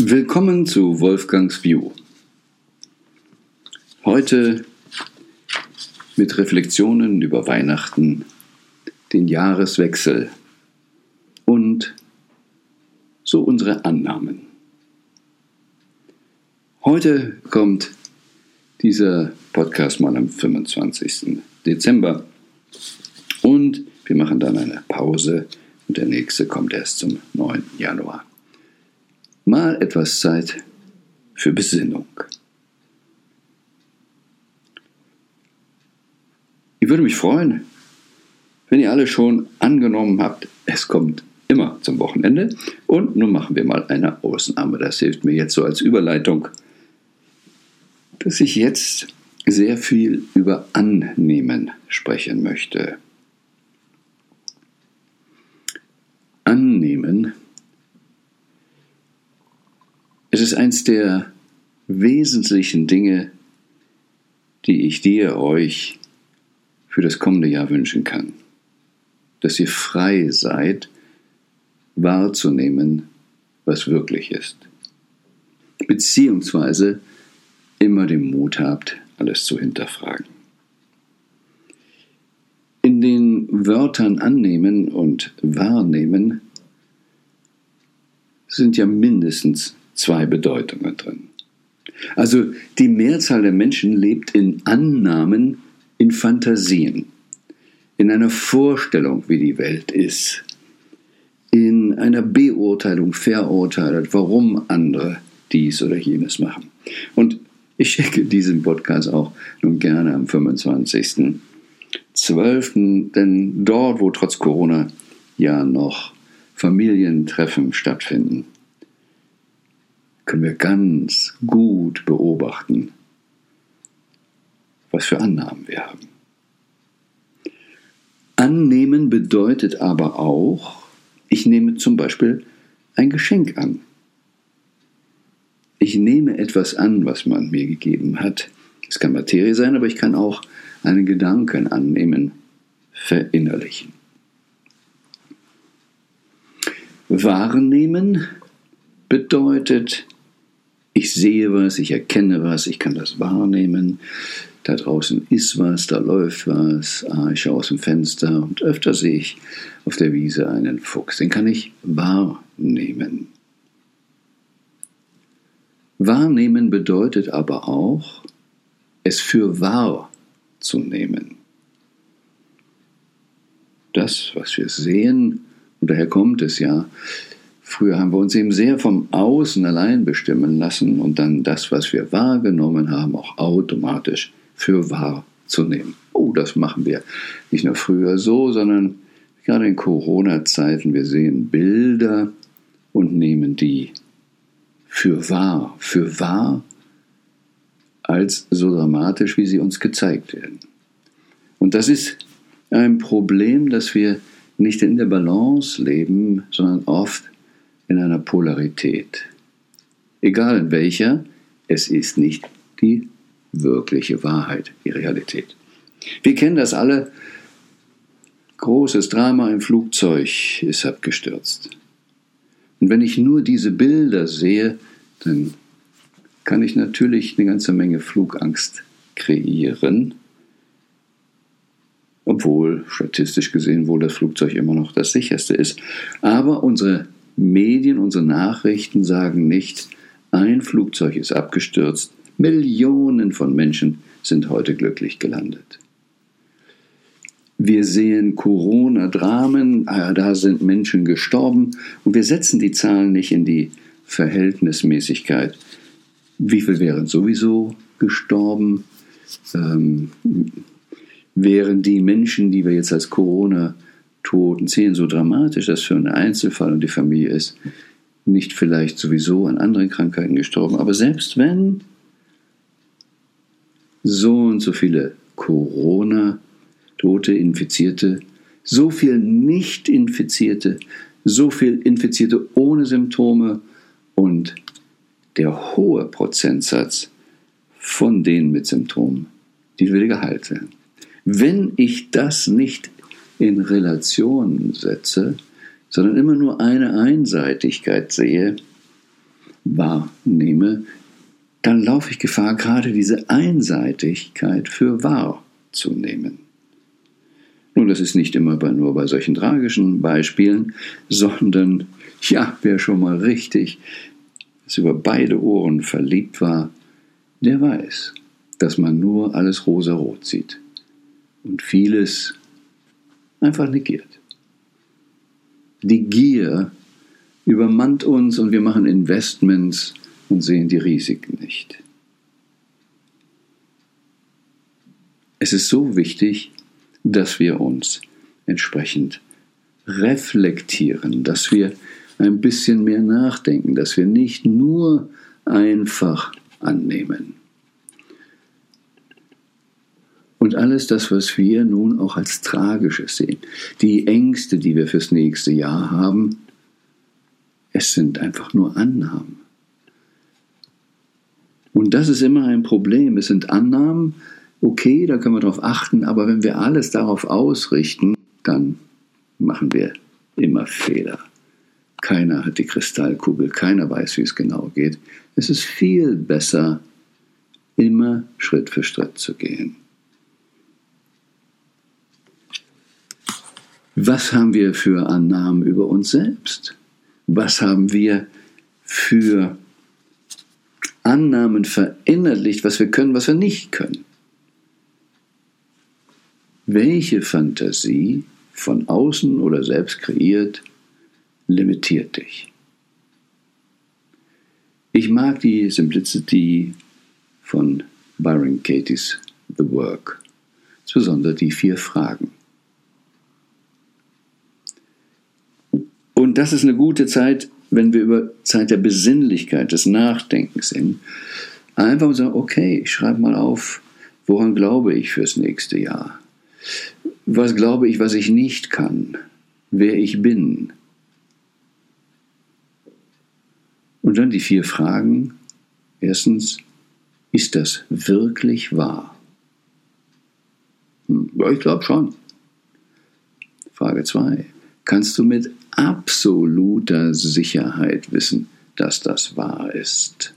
Willkommen zu Wolfgangs View. Heute mit Reflexionen über Weihnachten, den Jahreswechsel und so unsere Annahmen. Heute kommt dieser Podcast mal am 25. Dezember und wir machen dann eine Pause und der nächste kommt erst zum 9. Januar. Mal etwas Zeit für Besinnung. Ich würde mich freuen, wenn ihr alle schon angenommen habt, es kommt immer zum Wochenende. Und nun machen wir mal eine Ausnahme. Das hilft mir jetzt so als Überleitung, dass ich jetzt sehr viel über Annehmen sprechen möchte. Annehmen. Es ist eins der wesentlichen Dinge, die ich dir, euch für das kommende Jahr wünschen kann. Dass ihr frei seid, wahrzunehmen, was wirklich ist. Beziehungsweise immer den Mut habt, alles zu hinterfragen. In den Wörtern annehmen und wahrnehmen sind ja mindestens zwei Bedeutungen drin. Also die Mehrzahl der Menschen lebt in Annahmen, in Fantasien, in einer Vorstellung, wie die Welt ist, in einer Beurteilung verurteilt, warum andere dies oder jenes machen. Und ich schicke diesen Podcast auch nun gerne am 25.12., denn dort, wo trotz Corona ja noch Familientreffen stattfinden, können wir ganz gut beobachten, was für Annahmen wir haben. Annehmen bedeutet aber auch, ich nehme zum Beispiel ein Geschenk an. Ich nehme etwas an, was man mir gegeben hat. Es kann Materie sein, aber ich kann auch einen Gedanken annehmen, verinnerlichen. Wahrnehmen bedeutet, ich sehe was, ich erkenne was, ich kann das wahrnehmen. Da draußen ist was, da läuft was. Ah, ich schaue aus dem Fenster und öfter sehe ich auf der Wiese einen Fuchs. Den kann ich wahrnehmen. Wahrnehmen bedeutet aber auch, es für wahr zu nehmen. Das, was wir sehen, und daher kommt es ja, früher haben wir uns eben sehr vom Außen allein bestimmen lassen und dann das, was wir wahrgenommen haben, auch automatisch für wahr zu nehmen. Oh, das machen wir nicht nur früher so, sondern gerade in Corona-Zeiten, wir sehen Bilder und nehmen die für wahr, für wahr als so dramatisch, wie sie uns gezeigt werden. Und das ist ein Problem, dass wir nicht in der Balance leben, sondern oft in einer Polarität. Egal in welcher, es ist nicht die wirkliche Wahrheit, die Realität. Wir kennen das alle. Großes Drama im Flugzeug ist abgestürzt. Und wenn ich nur diese Bilder sehe, dann kann ich natürlich eine ganze Menge Flugangst kreieren, obwohl statistisch gesehen wohl das Flugzeug immer noch das sicherste ist. Aber unsere Medien, unsere Nachrichten sagen nicht, ein Flugzeug ist abgestürzt, Millionen von Menschen sind heute glücklich gelandet. Wir sehen Corona-Dramen, ah da sind Menschen gestorben und wir setzen die Zahlen nicht in die Verhältnismäßigkeit. Wie viel wären sowieso gestorben? Ähm, wären die Menschen, die wir jetzt als Corona-Toten sehen, so dramatisch, dass für einen Einzelfall und die Familie ist, nicht vielleicht sowieso an anderen Krankheiten gestorben. Aber selbst wenn so und so viele Corona-Tote, Infizierte, so viel Nicht-Infizierte, so viel Infizierte ohne Symptome und der hohe Prozentsatz von denen mit Symptomen, die will geheilt werden. Wenn ich das nicht in Relation setze, sondern immer nur eine Einseitigkeit sehe, wahrnehme, dann laufe ich Gefahr, gerade diese Einseitigkeit für wahr zu nehmen. Nun, das ist nicht immer nur bei solchen tragischen Beispielen, sondern ja, wer schon mal richtig über beide Ohren verliebt war, der weiß, dass man nur alles rosarot sieht und vieles einfach negiert. Die Gier übermannt uns und wir machen Investments und sehen die Risiken nicht. Es ist so wichtig, dass wir uns entsprechend reflektieren, dass wir ein bisschen mehr nachdenken, dass wir nicht nur einfach annehmen. Und alles das, was wir nun auch als Tragisches sehen, die Ängste, die wir fürs nächste Jahr haben, es sind einfach nur Annahmen. Und das ist immer ein Problem. Es sind Annahmen, okay, da können wir darauf achten, aber wenn wir alles darauf ausrichten, dann machen wir immer Fehler. Keiner hat die Kristallkugel, keiner weiß, wie es genau geht. Es ist viel besser, immer Schritt für Schritt zu gehen. Was haben wir für Annahmen über uns selbst? Was haben wir für Annahmen verinnerlicht, was wir können, was wir nicht können? Welche Fantasie, von außen oder selbst kreiert, limitiert dich? Ich mag die Simplicity von Byron Katie's The Work, insbesondere die vier Fragen. Das ist eine gute Zeit, wenn wir über Zeit der Besinnlichkeit, des Nachdenkens sind. Einfach sagen, okay, ich schreibe mal auf, woran glaube ich fürs nächste Jahr? Was glaube ich, was ich nicht kann? Wer ich bin? Und dann die vier Fragen. Erstens, ist das wirklich wahr? Hm, ja, ich glaube schon. Frage zwei, kannst du mit absoluter Sicherheit wissen, dass das wahr ist.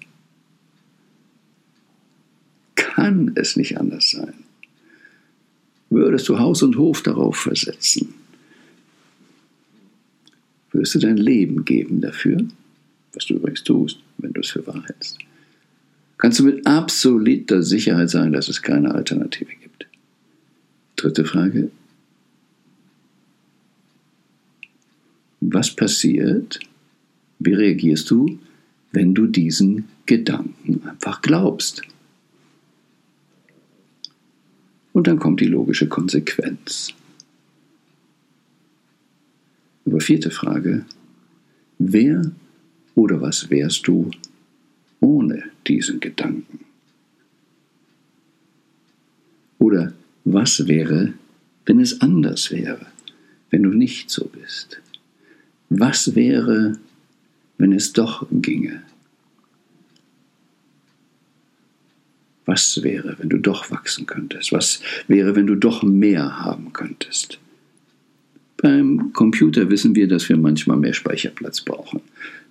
Kann es nicht anders sein? Würdest du Haus und Hof darauf versetzen? Würdest du dein Leben geben dafür, was du übrigens tust, wenn du es für wahr hältst? Kannst du mit absoluter Sicherheit sagen, dass es keine Alternative gibt? Dritte Frage, was passiert, wie reagierst du, wenn du diesen Gedanken einfach glaubst. Und dann kommt die logische Konsequenz. Aber vierte Frage, wer oder was wärst du ohne diesen Gedanken? Oder was wäre, wenn es anders wäre, wenn du nicht so bist? Was wäre, wenn es doch ginge? Was wäre, wenn du doch wachsen könntest? Was wäre, wenn du doch mehr haben könntest? Beim Computer wissen wir, dass wir manchmal mehr Speicherplatz brauchen.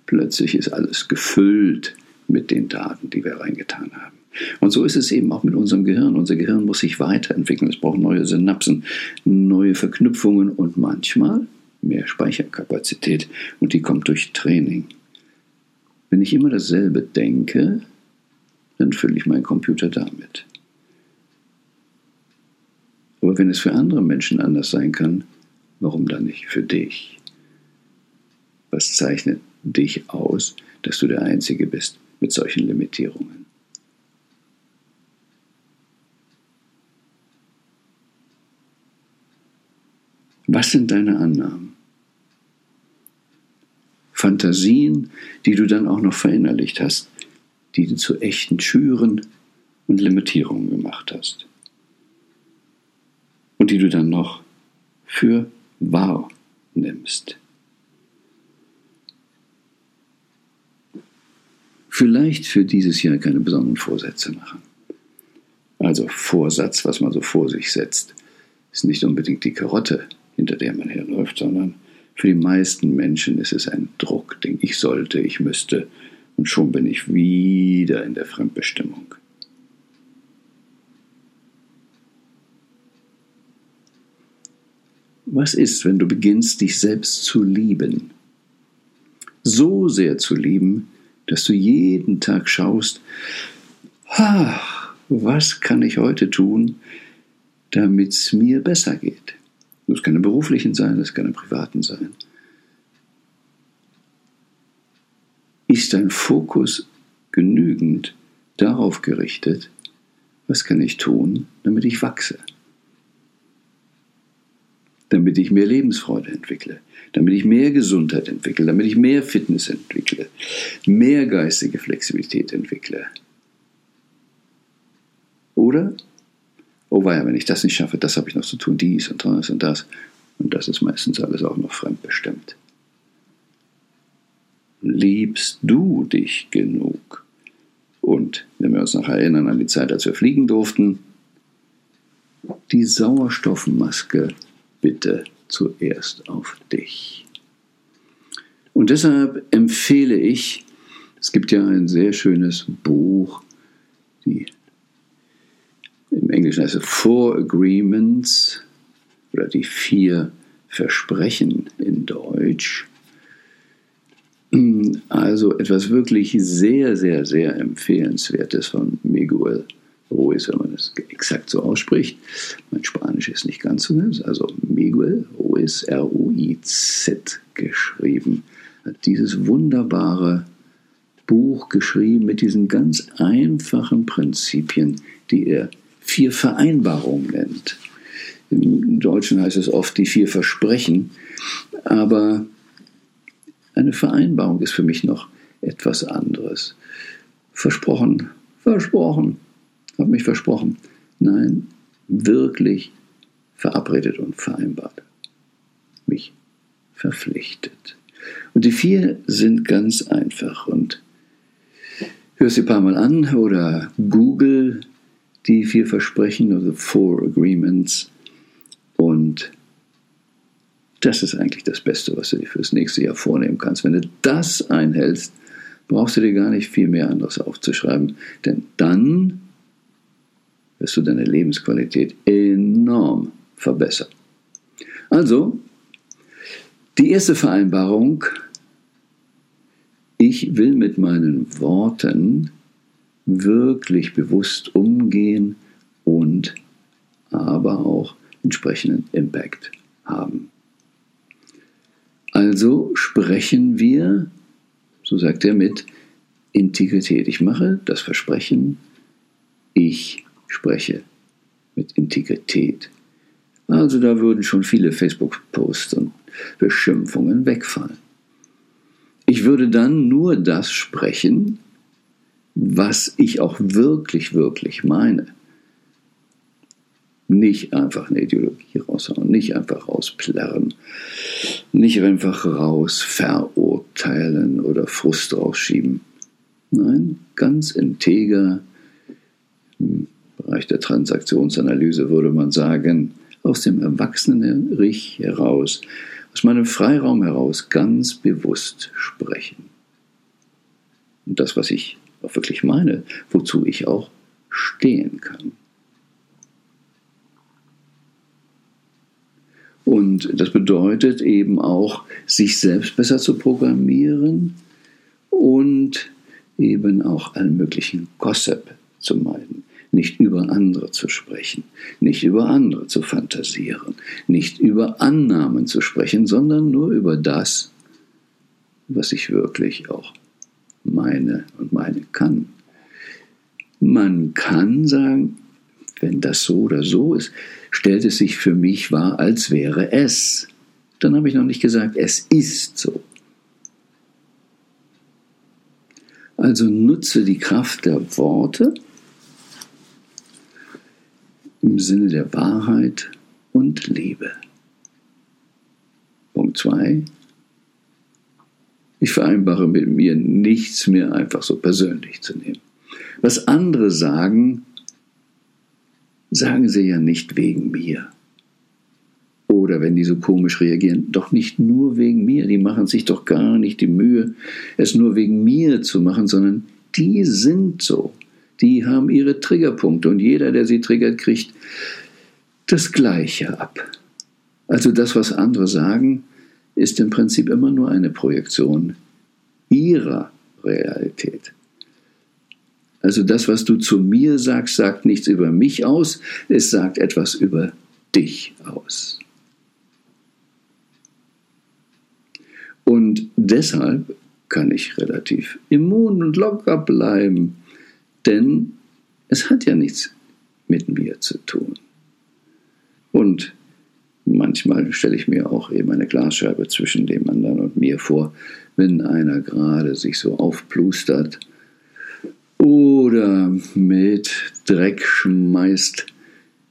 Plötzlich ist alles gefüllt mit den Daten, die wir reingetan haben. Und so ist es eben auch mit unserem Gehirn. Unser Gehirn muss sich weiterentwickeln. Es braucht neue Synapsen, neue Verknüpfungen und manchmal mehr Speicherkapazität und die kommt durch Training. Wenn ich immer dasselbe denke, dann fülle ich meinen Computer damit. Aber wenn es für andere Menschen anders sein kann, warum dann nicht für dich? Was zeichnet dich aus, dass du der Einzige bist mit solchen Limitierungen? Was sind deine Annahmen? Fantasien, die du dann auch noch verinnerlicht hast, die du zu echten Schüren und Limitierungen gemacht hast. Und die du dann noch für wahr nimmst. Vielleicht für dieses Jahr keine besonderen Vorsätze machen. Also Vorsatz, was man so vor sich setzt, ist nicht unbedingt die Karotte, hinter der man herläuft, sondern für die meisten Menschen ist es ein Druckding. Ich sollte, ich müsste Und schon bin ich wieder in der Fremdbestimmung. Was ist, wenn du beginnst, dich selbst zu lieben? So sehr zu lieben, dass du jeden Tag schaust, ach, was kann ich heute tun, damit es mir besser geht? Das kann im beruflichen sein, das kann im privaten sein. Ist dein Fokus genügend darauf gerichtet, was kann ich tun, damit ich wachse? Damit ich mehr Lebensfreude entwickle, damit ich mehr Gesundheit entwickle, damit ich mehr Fitness entwickle, mehr geistige Flexibilität entwickle. Oder oh weia, wenn ich das nicht schaffe, das habe ich noch zu tun, dies und das und das. Und das ist meistens alles auch noch fremdbestimmt. Liebst du dich genug? Und wenn wir uns noch erinnern an die Zeit, als wir fliegen durften, die Sauerstoffmaske bitte zuerst auf dich. Und deshalb empfehle ich, es gibt ja ein sehr schönes Buch, die im Englischen heißt es Four Agreements oder die vier Versprechen in Deutsch. Also etwas wirklich sehr, sehr, sehr empfehlenswertes von Miguel Ruiz, wenn man es exakt so ausspricht. Mein Spanisch ist nicht ganz so ganz, also Miguel Ruiz, R-U-I-Z geschrieben, hat dieses wunderbare Buch geschrieben mit diesen ganz einfachen Prinzipien, die er vier Vereinbarungen nennt. Im Deutschen heißt es oft die vier Versprechen, aber eine Vereinbarung ist für mich noch etwas anderes. Versprochen, versprochen, habe mich versprochen. Nein, wirklich verabredet und vereinbart. Mich verpflichtet. Und die vier sind ganz einfach und hör sie ein paar Mal an oder google die vier Versprechen, also Four Agreements. Und das ist eigentlich das Beste, was du dir fürs nächste Jahr vornehmen kannst. Wenn du das einhältst, brauchst du dir gar nicht viel mehr anderes aufzuschreiben, denn dann wirst du deine Lebensqualität enorm verbessern. Also, die erste Vereinbarung, ich will mit meinen Worten wirklich bewusst umgehen und aber auch entsprechenden Impact haben. Also sprechen wir, so sagt er, mit Integrität. Ich mache das Versprechen, ich spreche mit Integrität. Also da würden schon viele Facebook-Posts und Beschimpfungen wegfallen. Ich würde dann nur das sprechen, was ich auch wirklich, wirklich meine. Nicht einfach eine Ideologie raushauen, nicht einfach rausplärren, nicht einfach raus verurteilen oder Frust rausschieben. Nein, ganz integer, im Bereich der Transaktionsanalyse würde man sagen, aus dem Erwachsenen Rich heraus, aus meinem Freiraum heraus ganz bewusst sprechen. Und das, was ich auch wirklich meine, wozu ich auch stehen kann. Und das bedeutet eben auch, sich selbst besser zu programmieren und eben auch allen möglichen Gossip zu meiden. Nicht über andere zu sprechen, nicht über andere zu fantasieren, nicht über Annahmen zu sprechen, sondern nur über das, was ich wirklich auch meine und meine kann. Man kann sagen, wenn das so oder so ist, stellt es sich für mich wahr, als wäre es. Dann habe ich noch nicht gesagt, es ist so. Also nutze die Kraft der Worte im Sinne der Wahrheit und Liebe. Punkt 2. Ich vereinbare mit mir nichts mehr einfach so persönlich zu nehmen. Was andere sagen, sagen sie ja nicht wegen mir. Oder wenn die so komisch reagieren, doch nicht nur wegen mir, die machen sich doch gar nicht die Mühe, es nur wegen mir zu machen, sondern die sind so. Die haben ihre Triggerpunkte und jeder, der sie triggert, kriegt das Gleiche ab. Also das, was andere sagen, ist im Prinzip immer nur eine Projektion ihrer Realität. Also das, was du zu mir sagst, sagt nichts über mich aus, es sagt etwas über dich aus. Und deshalb kann ich relativ immun und locker bleiben, denn es hat ja nichts mit mir zu tun. Und manchmal stelle ich mir auch eben eine Glasscheibe zwischen dem anderen und mir vor, wenn einer gerade sich so aufplustert oder mit Dreck schmeißt,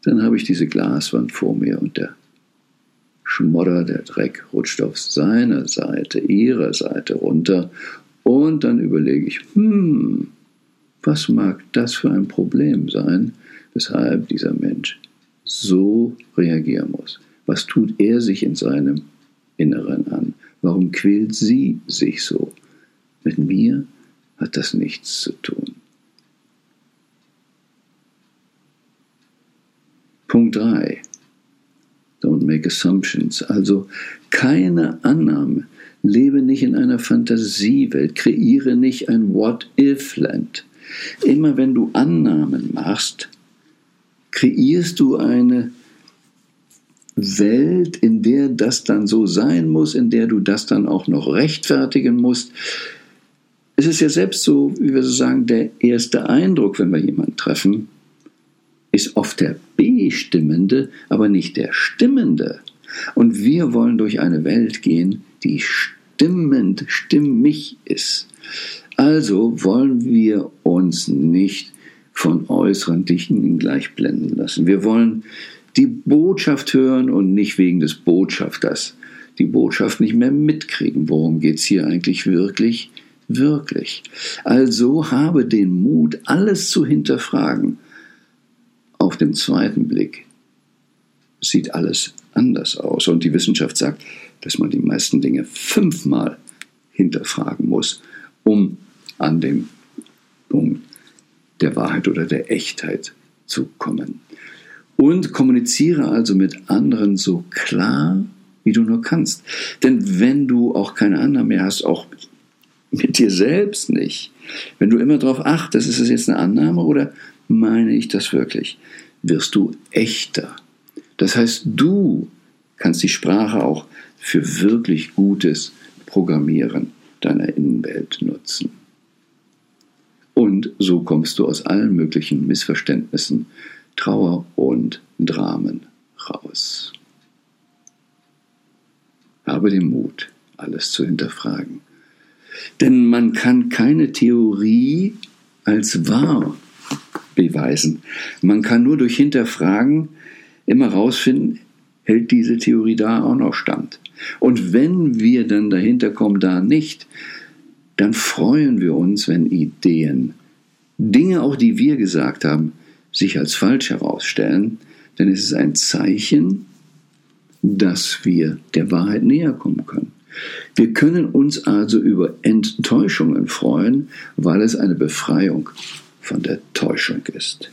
dann habe ich diese Glaswand vor mir und der Schmodder, der Dreck rutscht auf seiner Seite, ihrer Seite runter und dann überlege ich, hm, was mag das für ein Problem sein, weshalb dieser Mensch so reagieren muss? Was tut er sich in seinem Inneren an? Warum quält sie sich so? Mit mir hat das nichts zu tun. Punkt 3. Don't make assumptions. Also keine Annahme. Lebe nicht in einer Fantasiewelt. Kreiere nicht ein What-If-Land. Immer wenn du Annahmen machst, kreierst du eine Welt, in der das dann so sein muss, in der du das dann auch noch rechtfertigen musst. Es ist ja selbst so, wie wir so sagen, der erste Eindruck, wenn wir jemanden treffen, ist oft der Bestimmende, aber nicht der Stimmende. Und wir wollen durch eine Welt gehen, die stimmend, stimmig ist. Also wollen wir uns nicht von äußeren Dingen gleich blenden lassen. Wir wollen die Botschaft hören und nicht wegen des Botschafters die Botschaft nicht mehr mitkriegen. Worum geht es hier eigentlich wirklich? Wirklich. Also habe den Mut, alles zu hinterfragen auf dem zweiten Blick sieht alles anders aus. Und die Wissenschaft sagt, dass man die meisten Dinge fünfmal hinterfragen muss, um an den Punkt der Wahrheit oder der Echtheit zu kommen. Und kommuniziere also mit anderen so klar, wie du nur kannst. Denn wenn du auch keine anderen mehr hast, auch mit dir selbst nicht, wenn du immer darauf achtest, ist es jetzt eine Annahme oder meine ich das wirklich, wirst du echter. Das heißt, du kannst die Sprache auch für wirklich gutes Programmieren deiner Innenwelt nutzen. Und so kommst du aus allen möglichen Missverständnissen, Trauer und Dramen raus. Habe den Mut, alles zu hinterfragen. Denn man kann keine Theorie als wahr beweisen. Man kann nur durch Hinterfragen immer herausfinden, hält diese Theorie da auch noch stand. Und wenn wir dann dahinter kommen, da nicht, dann freuen wir uns, wenn Ideen, Dinge auch, die wir gesagt haben, sich als falsch herausstellen, denn es ist ein Zeichen, dass wir der Wahrheit näher kommen können. Wir können uns also über Enttäuschungen freuen, weil es eine Befreiung von der Täuschung ist.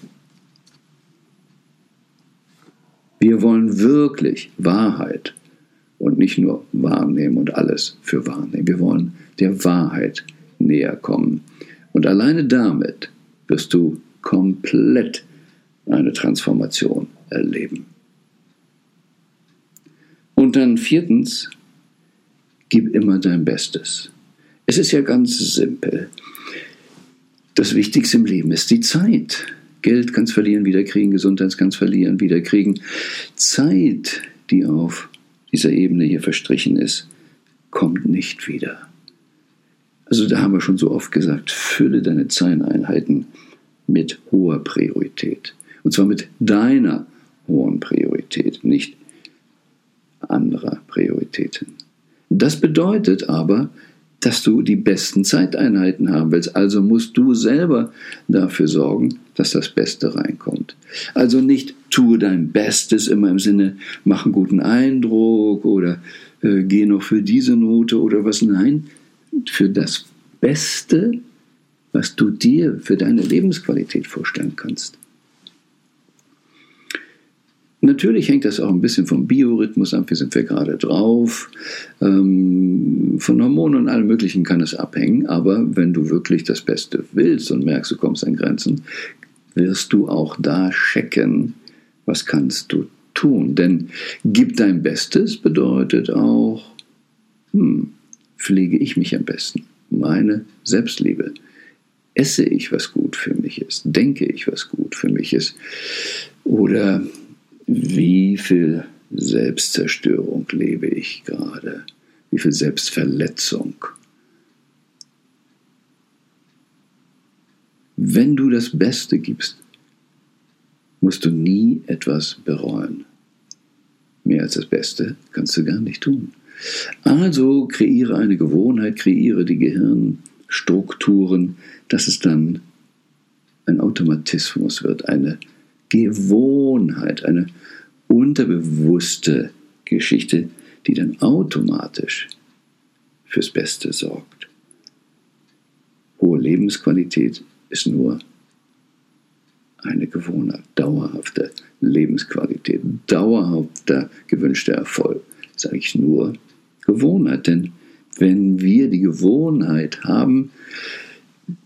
Wir wollen wirklich Wahrheit und nicht nur wahrnehmen und alles für wahrnehmen. Wir wollen der Wahrheit näher kommen. Und alleine damit wirst du komplett eine Transformation erleben. Und dann viertens, gib immer dein Bestes. Es ist ja ganz simpel. Das Wichtigste im Leben ist die Zeit. Geld kannst verlieren, wieder kriegen, Gesundheit kannst verlieren, wieder kriegen. Zeit, die auf dieser Ebene hier verstrichen ist, kommt nicht wieder. Also da haben wir schon so oft gesagt, fülle deine Zeileneinheiten mit hoher Priorität. Und zwar mit deiner hohen Priorität, nicht anderer Prioritäten. Das bedeutet aber, dass du die besten Zeiteinheiten haben willst. Also musst du selber dafür sorgen, dass das Beste reinkommt. Also nicht tue dein Bestes immer im Sinne, mach einen guten Eindruck oder äh, geh noch für diese Note oder was. Nein, für das Beste, was du dir für deine Lebensqualität vorstellen kannst. Natürlich hängt das auch ein bisschen vom Biorhythmus ab, wie sind wir gerade drauf. Ähm, von Hormonen und allem Möglichen kann es abhängen, aber wenn du wirklich das Beste willst und merkst, du kommst an Grenzen, wirst du auch da checken, was kannst du tun. Denn gib dein Bestes bedeutet auch, hm, pflege ich mich am besten, meine Selbstliebe. Esse ich, was gut für mich ist? Denke ich, was gut für mich ist? Oder wie viel Selbstzerstörung lebe ich gerade? Wie viel Selbstverletzung? Wenn du das Beste gibst, musst du nie etwas bereuen. Mehr als das Beste kannst du gar nicht tun. Also kreiere eine Gewohnheit, kreiere die Gehirnstrukturen, dass es dann ein Automatismus wird, eine Gewohnheit, eine unterbewusste Geschichte, die dann automatisch fürs Beste sorgt. Hohe Lebensqualität ist nur eine Gewohnheit, dauerhafte Lebensqualität, dauerhafter gewünschter Erfolg, sage ich nur Gewohnheit. Denn wenn wir die Gewohnheit haben,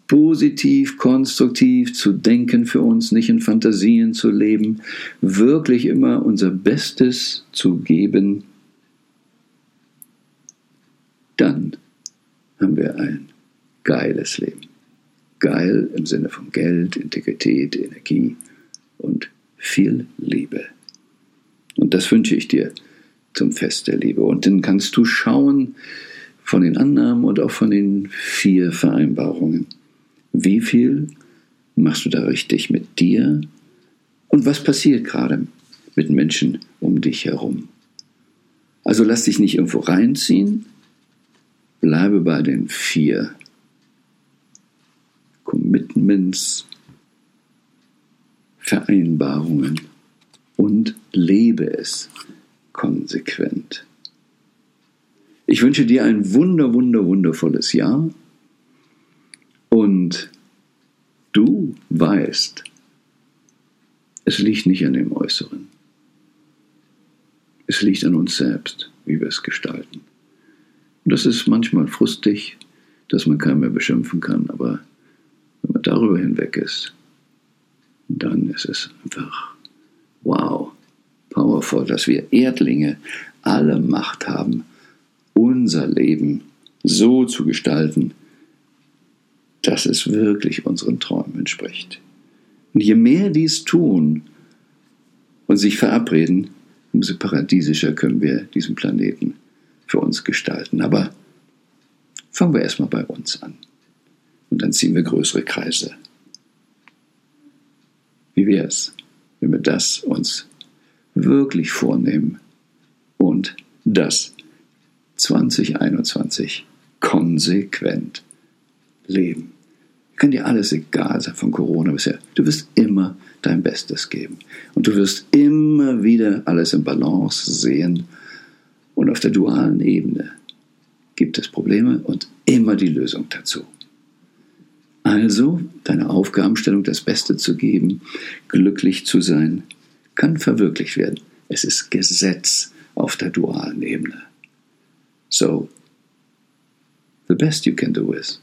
positiv, konstruktiv zu denken für uns, nicht in Fantasien zu leben, wirklich immer unser Bestes zu geben, dann haben wir ein geiles Leben. Geil im Sinne von Geld, Integrität, Energie und viel Liebe. Und das wünsche ich dir zum Fest der Liebe. Und dann kannst du schauen von den Annahmen und auch von den vier Vereinbarungen wie viel machst du da richtig mit dir? Und was passiert gerade mit Menschen um dich herum? Also lass dich nicht irgendwo reinziehen, bleibe bei den vier Commitments, Vereinbarungen und lebe es konsequent. Ich wünsche dir ein wunder, wunder, wundervolles Jahr und du weißt, es liegt nicht an dem Äußeren. Es liegt an uns selbst, wie wir es gestalten. Und das ist manchmal frustig, dass man keinen mehr beschimpfen kann, aber wenn man darüber hinweg ist, dann ist es einfach wow, powerful, dass wir Erdlinge alle Macht haben, unser Leben so zu gestalten, dass es wirklich unseren Träumen entspricht. Und je mehr dies tun und sich verabreden, umso paradiesischer können wir diesen Planeten für uns gestalten. Aber fangen wir erstmal bei uns an. Und dann ziehen wir größere Kreise. Wie wäre es, wenn wir das uns wirklich vornehmen und das 2021 konsequent leben. Kann dir alles egal sein von Corona bisher. Du wirst immer dein Bestes geben. Und du wirst immer wieder alles in Balance sehen. Und auf der dualen Ebene gibt es Probleme und immer die Lösung dazu. Also deine Aufgabenstellung, das Beste zu geben, glücklich zu sein, kann verwirklicht werden. Es ist Gesetz auf der dualen Ebene. So, the best you can do is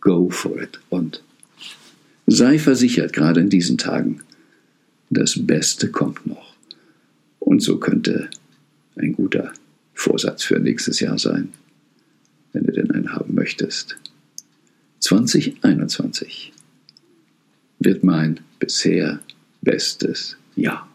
go for it. Und sei versichert, gerade in diesen Tagen, das Beste kommt noch. Und so könnte ein guter Vorsatz für nächstes Jahr sein, wenn du denn einen haben möchtest. 2021 wird mein bisher bestes Jahr.